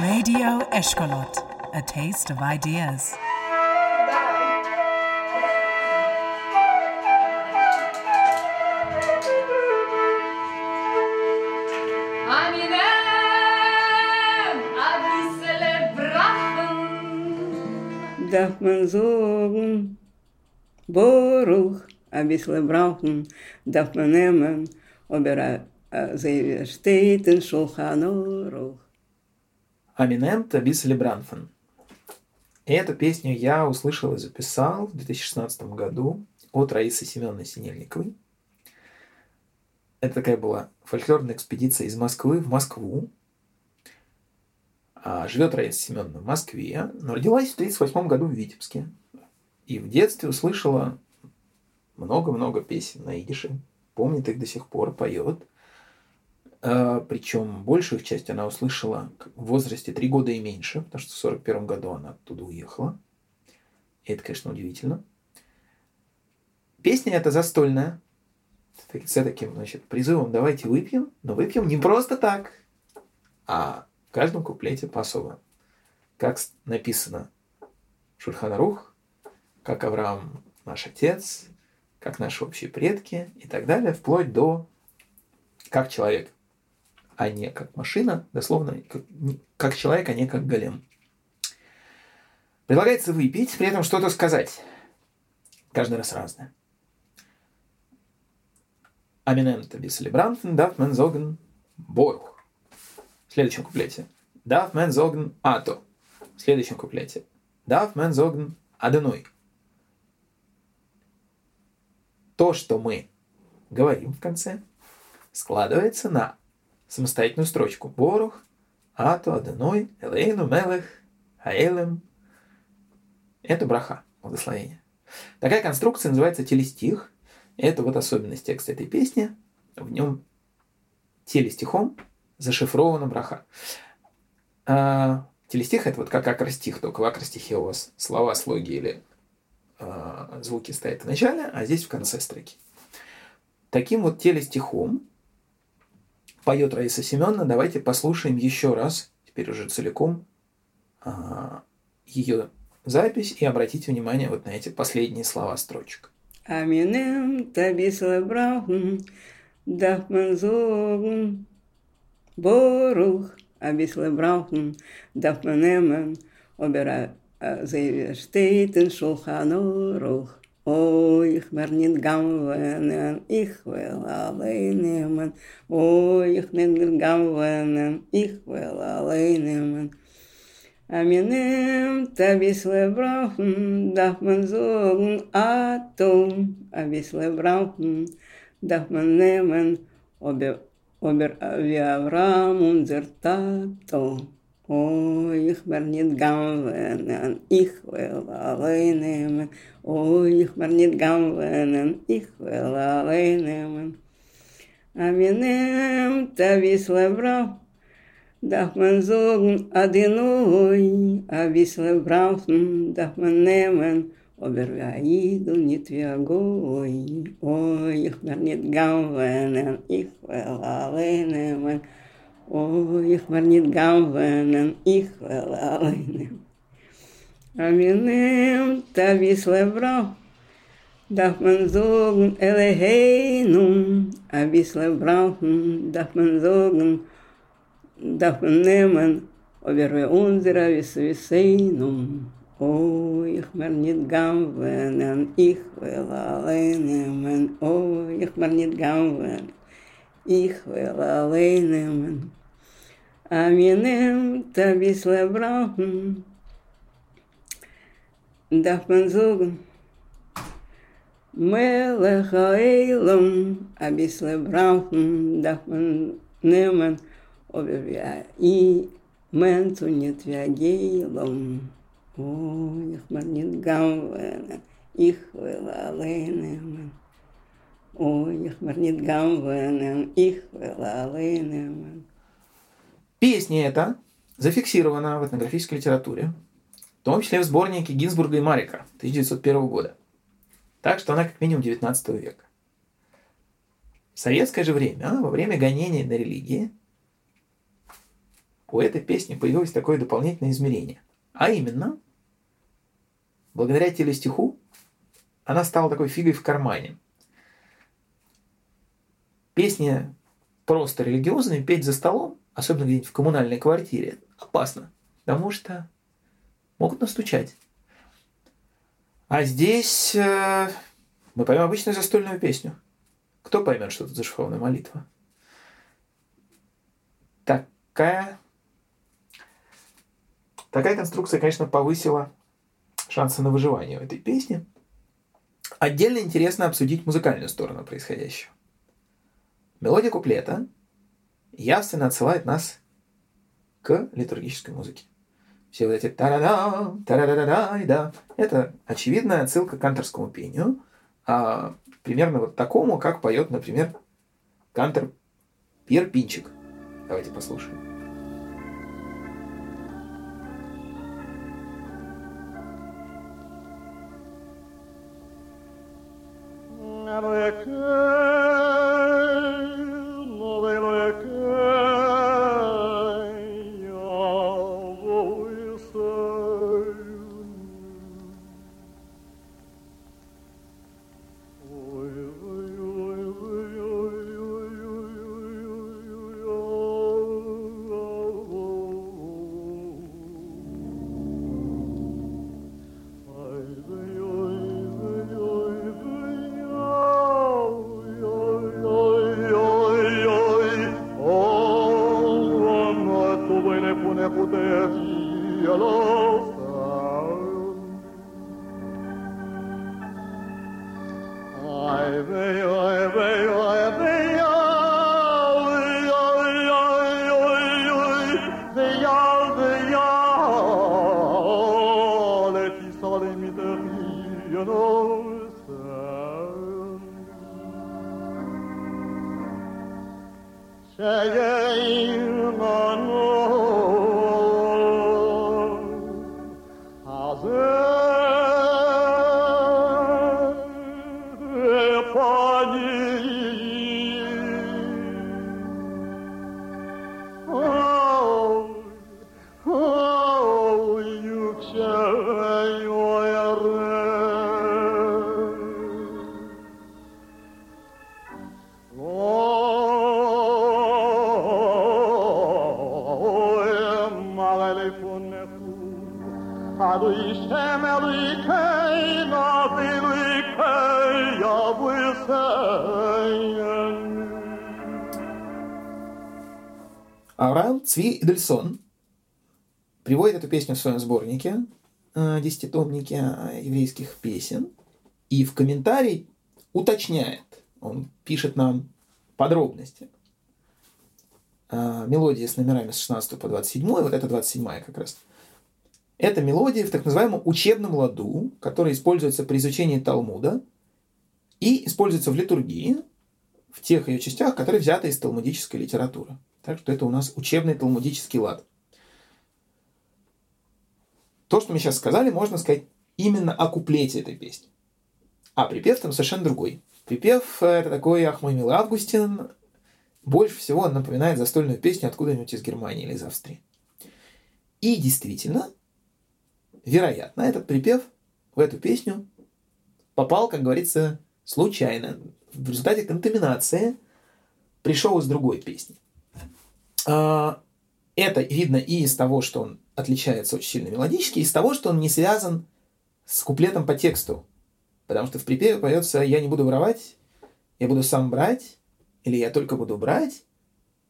Radio Eshkolot, a taste of ideas. darf man sagen, Boruch, ein bisschen brauchen, darf man nehmen, aber sie steht in Schulchan Aruch. Аминем Табис Лебранфен. Эту песню я услышал и записал в 2016 году от Раисы Семеновны Синельниковой. Это такая была фольклорная экспедиция из Москвы в Москву. А живет Раиса Семеновна в Москве, но родилась в 1938 году в Витебске. И в детстве услышала много-много песен на идише. Помнит их до сих пор, поет. А, Причем большую часть она услышала в возрасте 3 года и меньше, потому что в 1941 году она оттуда уехала. И это, конечно, удивительно. Песня эта застольная, с таким, значит, призывом «давайте выпьем», но выпьем не просто так, а в каждом куплете по-особому. Как написано Шульханарух, как Авраам наш отец, как наши общие предки и так далее, вплоть до как человек, а не как машина, дословно, как, как человек, а не как голем. Предлагается выпить, при этом что-то сказать. Каждый раз разное. Аминемта бислибрантен darf man sagen Борух. В следующем куплете. Man sagen Ато. В следующем куплете. Darf man sagen Аденой. То, что мы говорим в конце, складывается на самостоятельную строчку. Борух, Ато, Аденой, Элейну, Мелех, Аэлем. Это браха, благословение. Такая конструкция называется телестих. Это вот особенность текста этой песни. В нем телестихом зашифрована браха. А, телестих это вот как акростих, только в акростихе у вас слова, слоги или а, звуки стоят в начале, а здесь в конце строки. Таким вот телестихом поет Раиса Семеновна. Давайте послушаем еще раз, теперь уже целиком, а, ее запись и обратите внимание вот на эти последние слова строчек. Аминем табисла брахун, darf man sagen, Boruch, ein bisschen sie steht in Schulchan Aruch. Oh, ich werde nicht gewinnen, ich will allein nehmen. Oh, ich will nicht gewinnen, ich will allein nehmen. А mir nimmt ein bisschen brauchen, darf man sagen, Atom, ein bisschen brauchen, darf man nehmen, aber, aber wie Abraham unser Tato. Oh, ich werde nicht gewinnen, ich will allein nehmen. Oh, ich werde nicht gewinnen, ich will allein nehmen. А mir nimmt ein bisschen brauchen, darf man sagen, Adinoi, ein bisschen brauchen, darf man nehmen, aber wir Idol nicht wie ein Goi. Oh, ich werde nicht gewinnen, ich will allein nehmen. Oh, ich war nicht gewonnen, ich will alleine. Aber nehmt ein bisschen Brauch, darf man sagen, alle heinum, ein bisschen brauchen, darf man sagen, darf man nehmen, aber wir unsere, wie wiss, sie. Oh, ich war nicht gam wenn ich will alleine men. Oh, ich war nicht gam wenn ich will alleine men. a mi nem ta bisle brauchen. Darf man sagen, Melech Eilam, a bisle brauchen, darf man nehmen, ob er wie ein I, Mensch und nicht wie ein Geilam. Oh, ich mag nicht gammeln, ich will allein nehmen. Oh, ich mag nicht ich will allein nehmen. Песня эта зафиксирована в этнографической литературе, в том числе в сборнике Гинзбурга и Марика 1901 года. Так что она как минимум 19 века. советское же время, во время гонения на религии, у этой песни появилось такое дополнительное измерение. А именно, благодаря телестиху, она стала такой фигой в кармане. Песни просто религиозные петь за столом, особенно где-нибудь в коммунальной квартире, опасно, потому что могут настучать. А здесь э, мы поем обычную застольную песню. Кто поймет, что это зашифрованная молитва? Такая, такая конструкция, конечно, повысила шансы на выживание в этой песне. Отдельно интересно обсудить музыкальную сторону происходящего. Мелодия куплета явственно отсылает нас к литургической музыке. Все вот эти та-да-да, та-да-да-да, да, это очевидная отсылка к канторскому пению, а, примерно вот такому, как поет, например, кантор Пьер Пинчик. Давайте послушаем. nebune puterii Ai Авраам Цви Эдельсон приводит эту песню в своем сборнике, э, десятитомнике еврейских песен, и в комментарий уточняет, он пишет нам подробности. Э, мелодии с номерами с 16 по 27, вот это 27 как раз. Это мелодия в так называемом учебном ладу, который используется при изучении Талмуда и используется в литургии, в тех ее частях, которые взяты из талмудической литературы. Так что это у нас учебный талмудический лад. То, что мы сейчас сказали, можно сказать именно о куплете этой песни. А припев там совершенно другой. Припев – это такой «Ах, мой милый Августин». Больше всего он напоминает застольную песню откуда-нибудь из Германии или из Австрии. И действительно, вероятно, этот припев в эту песню попал, как говорится, случайно. В результате контаминации пришел из другой песни. А, это видно и из того, что он отличается очень сильно мелодически, и из того, что он не связан с куплетом по тексту. Потому что в припеве поется «Я не буду воровать, я буду сам брать», или «Я только буду брать»,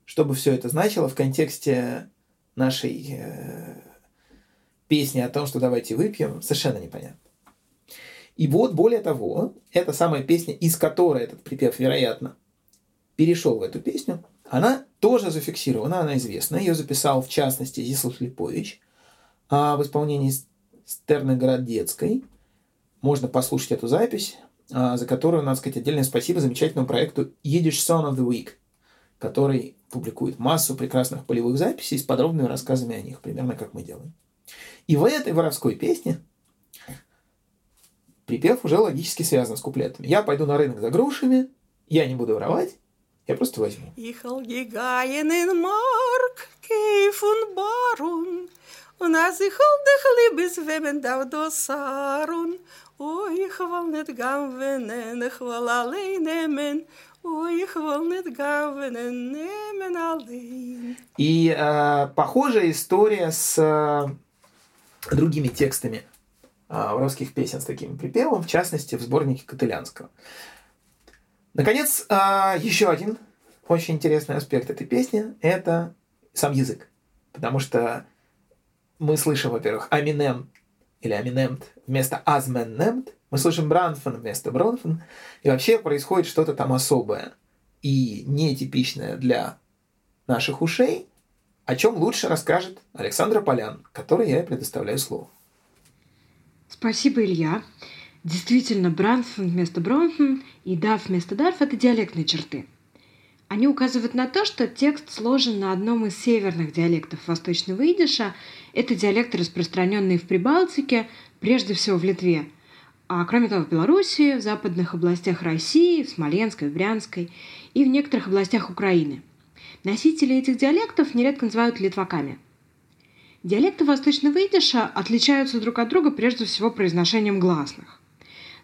чтобы все это значило в контексте нашей э, песни о том, что давайте выпьем, совершенно непонятно. И вот, более того, эта самая песня, из которой этот припев, вероятно, перешел в эту песню, она тоже зафиксирована, она известна. Ее записал, в частности, Зислав Липович а в исполнении Стерны Городецкой. Можно послушать эту запись, а, за которую, надо сказать, отдельное спасибо замечательному проекту Yiddish Song of the Week, который публикует массу прекрасных полевых записей с подробными рассказами о них, примерно как мы делаем. И в этой воровской песне припев уже логически связан с куплетами. Я пойду на рынок за грушами, я не буду воровать, Я просто возьму. Und als ich hol dich liebes, wem darf das Sarun, oh, ich will nicht gehen, ich will allein nehmen, oh, ich will nicht gehen, nehmen allein. И э, похожая история с э, другими текстами э, воровских песен с таким припевом, в частности, в сборнике Котылянского. Наконец, э, еще один очень интересный аспект этой песни – это сам язык. Потому что мы слышим, во-первых, Аминем или Аминемт вместо Азменнемт, мы слышим Бранфен вместо Бронфен, и вообще происходит что-то там особое и нетипичное для наших ушей, о чем лучше расскажет Александра Полян, которой я предоставляю слово. Спасибо, Илья. Действительно, Бранфен вместо Бронфен и Дав вместо Дарф – это диалектные черты. Они указывают на то, что текст сложен на одном из северных диалектов восточного идиша. Это диалекты, распространенные в Прибалтике, прежде всего в Литве. А кроме того, в Белоруссии, в западных областях России, в Смоленской, в Брянской и в некоторых областях Украины. Носители этих диалектов нередко называют литваками. Диалекты восточного идиша отличаются друг от друга прежде всего произношением гласных.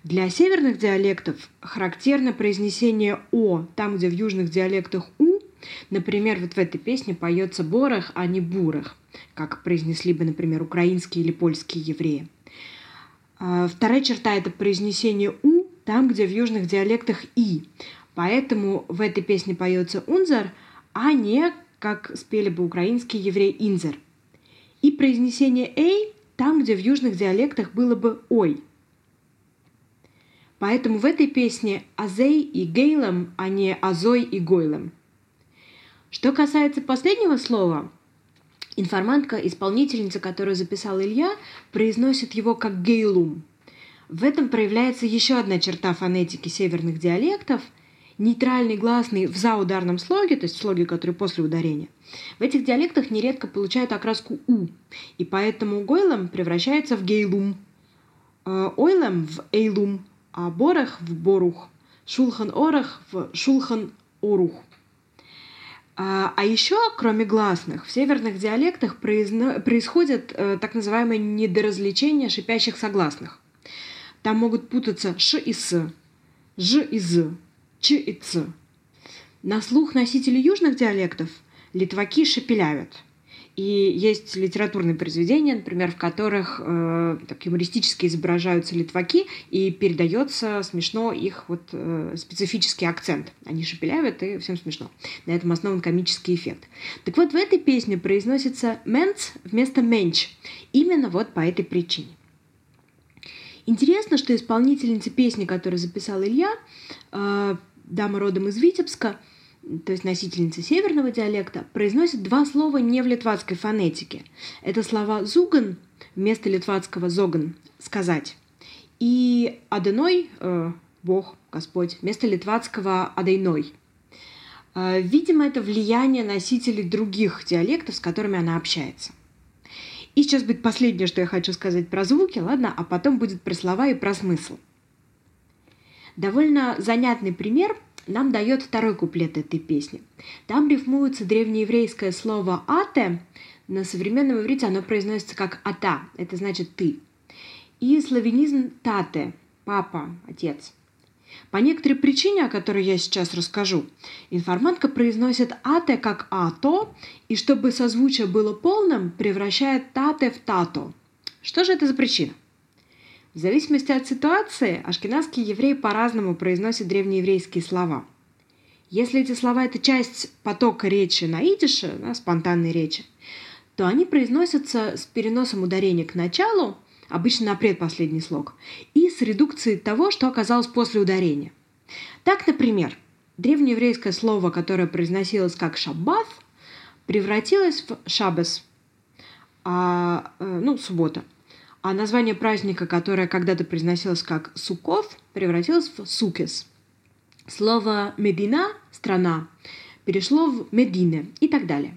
Для северных диалектов характерно произнесение «о» там, где в южных диалектах «у». Например, вот в этой песне поется «борах», а не «бурах», как произнесли бы, например, украинские или польские евреи. А вторая черта – это произнесение «у» там, где в южных диалектах «и». Поэтому в этой песне поется «унзар», а не, как спели бы украинские евреи, «инзер». И произнесение «эй» там, где в южных диалектах было бы «ой», Поэтому в этой песне Азей и Гейлом, а не Азой и Гойлом. Что касается последнего слова, информантка, исполнительница, которую записал Илья, произносит его как гейлум. В этом проявляется еще одна черта фонетики северных диалектов – нейтральный гласный в заударном слоге, то есть в слоге, который после ударения, в этих диалектах нередко получают окраску «у», и поэтому гойлом превращается в гейлум, э, ойлом в эйлум, а борах в борух, шулхан орах в шулхан орух. А, а еще, кроме гласных, в северных диалектах произно... происходит э, так называемое недоразличение шипящих согласных. Там могут путаться ш и с, ж и з, ч и ц. На слух носителей южных диалектов литваки шепелявят – и есть литературные произведения, например, в которых э, так юмористически изображаются литваки и передается смешно их вот э, специфический акцент. Они шепелявят, и всем смешно. На этом основан комический эффект. Так вот, в этой песне произносится «менц» вместо «менч». Именно вот по этой причине. Интересно, что исполнительница песни, которую записал Илья, э, дама родом из Витебска, то есть носительница северного диалекта, произносит два слова не в литвацкой фонетике. Это слова «зуган» вместо литвацкого «зоган» — «сказать». И «аденой» э, — «бог», «господь» вместо литвацкого «адейной». Э, видимо, это влияние носителей других диалектов, с которыми она общается. И сейчас будет последнее, что я хочу сказать про звуки, ладно, а потом будет про слова и про смысл. Довольно занятный пример – нам дает второй куплет этой песни. Там рифмуется древнееврейское слово «ате», на современном иврите оно произносится как «ата», это значит «ты». И славянизм «тате», «папа», «отец». По некоторой причине, о которой я сейчас расскажу, информантка произносит «ате» как «ато», и чтобы созвучие было полным, превращает «тате» в «тато». Что же это за причина? В зависимости от ситуации, ашкенадские евреи по-разному произносят древнееврейские слова. Если эти слова – это часть потока речи на идише, да, спонтанной речи, то они произносятся с переносом ударения к началу, обычно на предпоследний слог, и с редукцией того, что оказалось после ударения. Так, например, древнееврейское слово, которое произносилось как «шаббат», превратилось в «шабес», а, э, ну, суббота – а название праздника, которое когда-то произносилось как Суков, превратилось в Сукес. Слово «медина» – «страна» перешло в «медине» и так далее.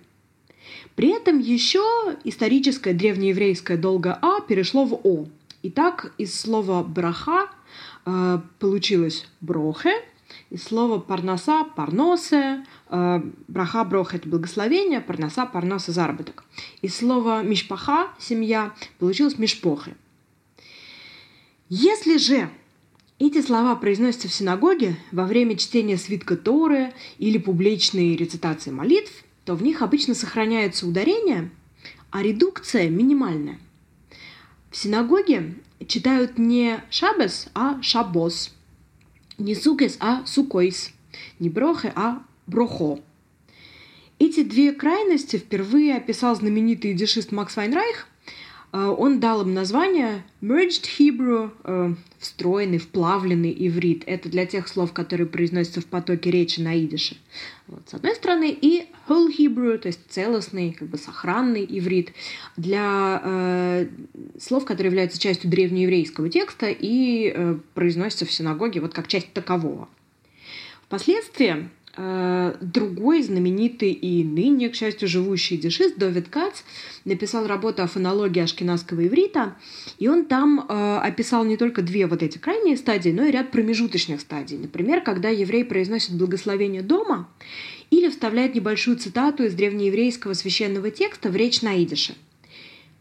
При этом еще историческое древнееврейское долго «а» перешло в «о». Итак, из слова «браха» э, получилось «брохе», из слова парноса, парносе, э, браха, брох – это благословение, парноса, парноса – заработок. Из слова мишпаха – семья получилось мишпохи. Если же эти слова произносятся в синагоге во время чтения свитка Торы или публичной рецитации молитв, то в них обычно сохраняется ударение, а редукция минимальная. В синагоге читают не шабес, а шабос – не сукес, а сукойс. Не брохе, а брохо. Эти две крайности впервые описал знаменитый дешист Макс Вайнрайх. Э, он дал им название Merged Hebrew, э, встроенный, вплавленный иврит. Это для тех слов, которые произносятся в потоке речи на идише. Вот, с одной стороны, и Whole Hebrew, то есть целостный, как бы сохранный иврит, для э, слов, которые являются частью древнееврейского текста и э, произносятся в синагоге вот как часть такового. Впоследствии другой знаменитый и ныне, к счастью, живущий дешист Довид Кац написал работу о фонологии ашкенадского иврита, и он там э, описал не только две вот эти крайние стадии, но и ряд промежуточных стадий. Например, когда еврей произносит благословение дома или вставляет небольшую цитату из древнееврейского священного текста в речь на идише.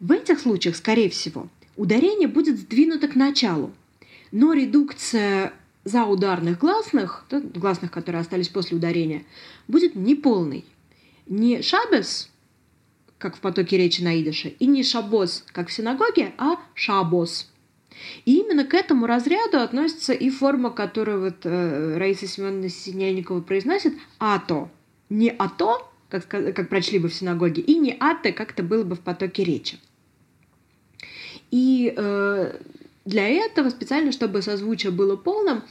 В этих случаях, скорее всего, ударение будет сдвинуто к началу, но редукция за ударных гласных, гласных, которые остались после ударения, будет неполный. Не шабес, как в потоке речи на идише, и не шабос, как в синагоге, а шабос. И именно к этому разряду относится и форма, которую вот э, Раиса Семеновна Синельникова произносит, ато. Не ато, как, как прочли бы в синагоге, и не ате, как это было бы в потоке речи. И э, для этого, специально, чтобы созвучие было полным, э,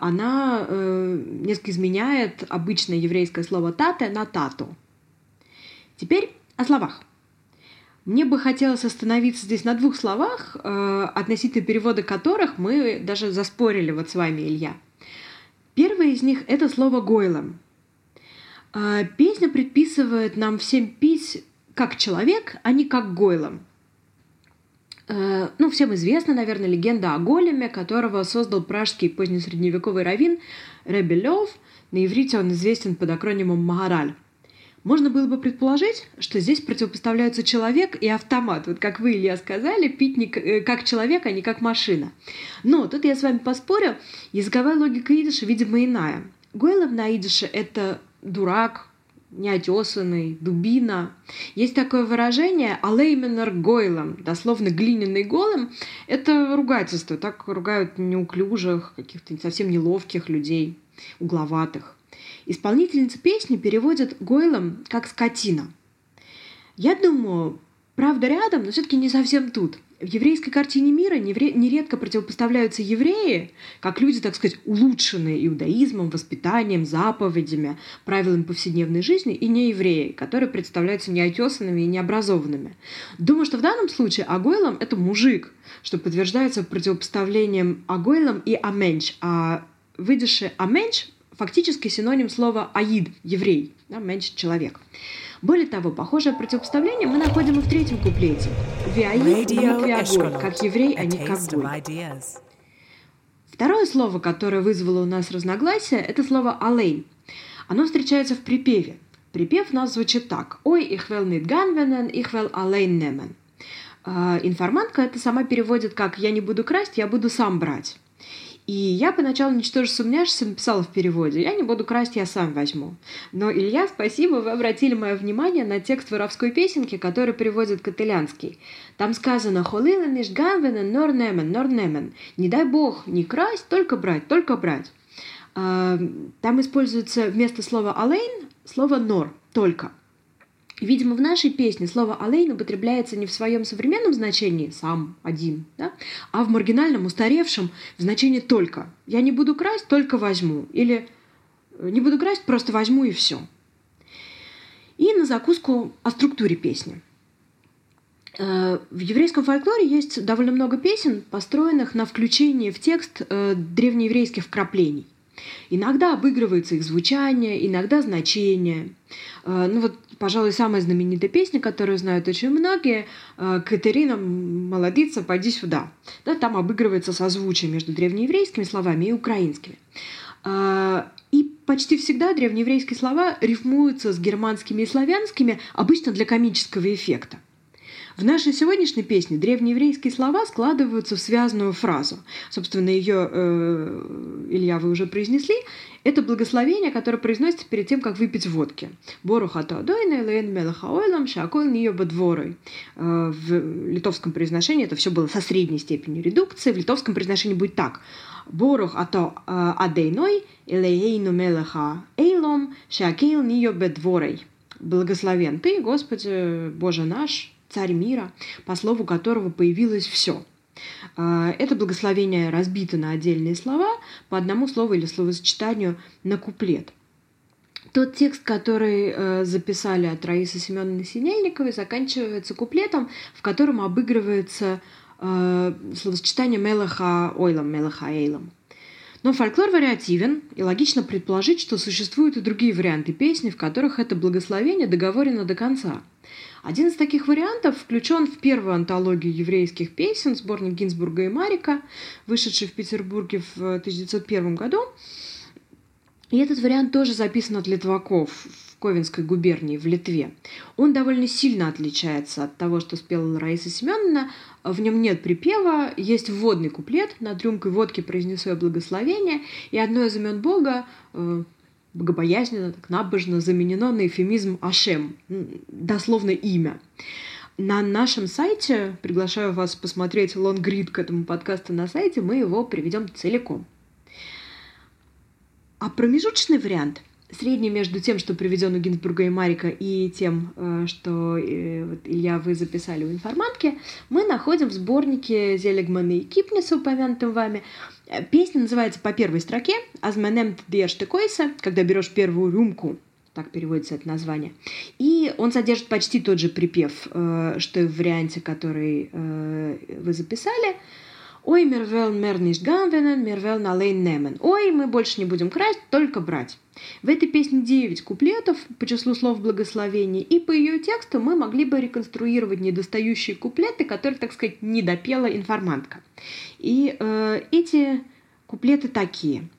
она э, несколько изменяет обычное еврейское слово «тате» на «тату». Теперь о словах. Мне бы хотелось остановиться здесь на двух словах, э, относительно перевода которых мы даже заспорили вот с вами, Илья. Первое из них — это слово «гойлом». Песня предписывает нам всем пить как человек, а не как гойлом — ну, всем известна, наверное, легенда о големе, которого создал пражский позднесредневековый раввин Ребелев. На иврите он известен под акронимом Магараль. Можно было бы предположить, что здесь противопоставляются человек и автомат. Вот как вы, Илья, сказали, пить не э, как человек, а не как машина. Но тут я с вами поспорю, языковая логика идиша, видимо, иная. Гойлов на идише — это дурак, неотесанный, дубина. Есть такое выражение «алейменер гойлом», дословно «глиняный голым». Это ругательство, так ругают неуклюжих, каких-то совсем неловких людей, угловатых. Исполнительница песни переводит гойлом как «скотина». Я думаю, правда рядом, но все-таки не совсем тут – в еврейской картине мира нередко противопоставляются евреи, как люди, так сказать, улучшенные иудаизмом, воспитанием, заповедями, правилами повседневной жизни, и не евреи, которые представляются неотесанными и необразованными. Думаю, что в данном случае Агойлом — это мужик, что подтверждается противопоставлением Агойлом и Аменч, а выдержи Аменч фактически синоним слова «аид» — еврей, да, меньше человек. Более того, похожее противопоставление мы находим и в третьем куплете. Виаид как еврей, а не как гой. Второе слово, которое вызвало у нас разногласия, это слово «алей». Оно встречается в припеве. Припев у нас звучит так. «Ой, их вел нит ганвенен, их вел алейн немен». Информантка это сама переводит как «я не буду красть, я буду сам брать». И я поначалу, ничтоже сумняшься, написала в переводе. Я не буду красть, я сам возьму. Но, Илья, спасибо, вы обратили мое внимание на текст воровской песенки, который переводит каталянский. Там сказано «Холилен иш гавенен нор немен, нор немен». Не дай бог не красть, только брать, только брать. А, там используется вместо слова «алейн» слово «нор», «только». Видимо, в нашей песне слово «алейн» употребляется не в своем современном значении «сам», «один», да? а в маргинальном, устаревшем в значении «только». «Я не буду красть, только возьму». Или «не буду красть, просто возьму и все». И на закуску о структуре песни. Э, в еврейском фольклоре есть довольно много песен, построенных на включении в текст э, древнееврейских вкраплений. Иногда обыгрывается их звучание, иногда значение. Э, ну вот, пожалуй, самая знаменитая песня, которую знают очень многие, э, «Катерина, молодица, пойди сюда». Да, там обыгрывается созвучие между древнееврейскими словами и украинскими. А, и почти всегда древнееврейские слова рифмуются с германскими и славянскими, обычно для комического эффекта. В нашей сегодняшней песне древнееврейские слова складываются в связанную фразу. Собственно, ее, э, Илья, вы уже произнесли. Это благословение, которое произносится перед тем, как выпить водки. Борухата адойна лейн мелахаойлам шакол нее бадворой. Э, в литовском произношении это все было со средней степенью редукции. В литовском произношении будет так. Борух ато э, адейной элейну мелаха эйлом шакел нее бадворой. Благословен ты, Господи, Боже наш, царь мира, по слову которого появилось все. А, это благословение разбито на отдельные слова по одному слову или словосочетанию на куплет. Тот текст, который э, записали от Раисы Семеновны Синельниковой, заканчивается куплетом, в котором обыгрывается э, словосочетание «мелаха ойлам», «мелаха эйлам». Но фольклор вариативен, и логично предположить, что существуют и другие варианты песни, в которых это благословение договорено до конца – один из таких вариантов включен в первую антологию еврейских песен, сборник Гинзбурга и Марика, вышедший в Петербурге в 1901 году. И этот вариант тоже записан от литваков в Ковенской губернии в Литве. Он довольно сильно отличается от того, что спела Раиса Семеновна. В нем нет припева, есть вводный куплет, над рюмкой водки произнесу я благословение, и одно из имен Бога, э, богобоязненно, так набожно заменено на эфемизм Ашем, дословно имя. На нашем сайте, приглашаю вас посмотреть лонгрид к этому подкасту на сайте, мы его приведем целиком. А промежуточный вариант, средний между тем, что приведен у Гинзбурга и Марика, и тем, э, что э, вот, Илья, вы записали у информантки, мы находим в сборнике Зелегмана и Кипниса, упомянутым вами, Э, песня называется по первой строке «Азменем тдеш койса», когда берешь первую рюмку, так переводится это название. И он содержит почти тот же припев, что и в варианте, который вы записали. «Ой, мервел мер ниш гамвенен, мервел налейн немен». «Ой, мы больше не будем красть, только брать». В этой песне 9 куплетов по числу слов благословения, и по ее тексту мы могли бы реконструировать недостающие куплеты, которые, так сказать, не допела информантка. И э, эти куплеты такие –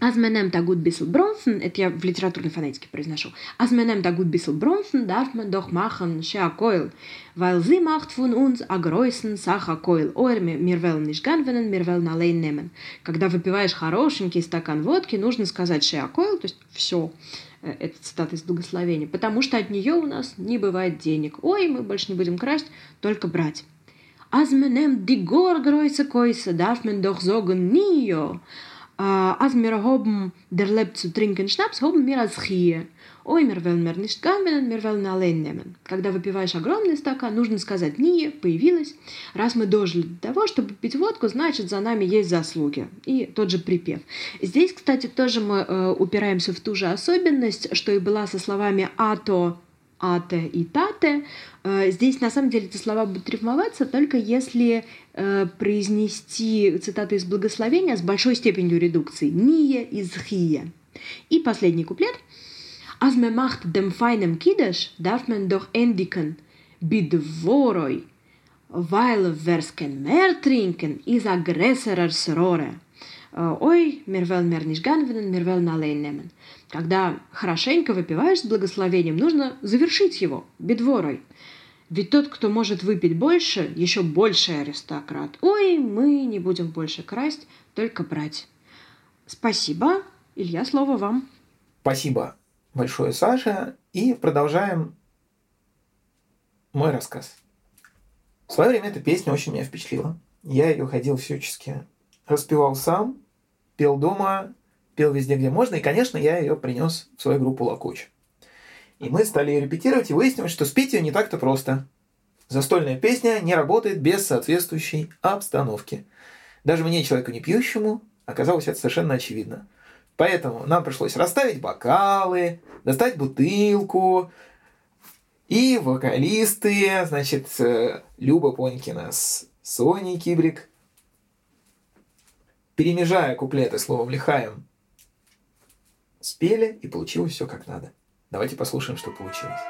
Dat goed bissel bronzen, это я в литературной фонетике произношу. Dat gut bissel bronzen, darf man doch machen Sheakoil, weil sie macht von uns a größen wollen nicht ganvenen, mir wollen allein nehmen. Когда выпиваешь хорошенький стакан водки, нужно сказать Sheakoil, то есть все. Это цитата из благословения. Потому что от нее у нас не бывает денег. Ой, мы больше не будем красть, только брать. Neemt die gorgröße Koise, darf man doch sagen Nio. Als wir haben der Leib zu trinken Schnaps, haben wir als hier. Ой, гамбинен, wir wollen allein nehmen. Когда выпиваешь огромный стакан, нужно сказать «не», «появилась». Раз мы дожили до того, чтобы пить водку, значит, за нами есть заслуги. И тот же припев. Здесь, кстати, тоже мы э, упираемся в ту же особенность, что и была со словами «ато», ате и тате. Э, здесь на самом деле эти слова будут рифмоваться только если э, произнести цитаты из благословения с большой степенью редукции. Ния из хия. И последний куплет. Als man macht dem feinen Kiddush, darf man doch endigen, bidvoroi, weil wer's kein mehr trinken, is a größerer Srore. Э, ой, мервел мерниш ганвенен, мервел налейнемен. Когда хорошенько выпиваешь с благословением, нужно завершить его бедворой. Ведь тот, кто может выпить больше, еще больший аристократ. Ой, мы не будем больше красть, только брать. Спасибо. Илья, слово вам. Спасибо большое, Саша. И продолжаем мой рассказ. В свое время эта песня очень меня впечатлила. Я ее ходил всячески распевал сам, пел дома, пел везде, где можно, и, конечно, я ее принес в свою группу Лакуч. И мы стали ее репетировать, и выяснилось, что спеть ее не так-то просто. Застольная песня не работает без соответствующей обстановки. Даже мне, человеку не пьющему, оказалось это совершенно очевидно. Поэтому нам пришлось расставить бокалы, достать бутылку, и вокалисты, значит, э, Люба Понькина с Соней Кибрик перемежая куплеты словом «лихаем», спели, и получилось все как надо. Давайте послушаем, что получилось.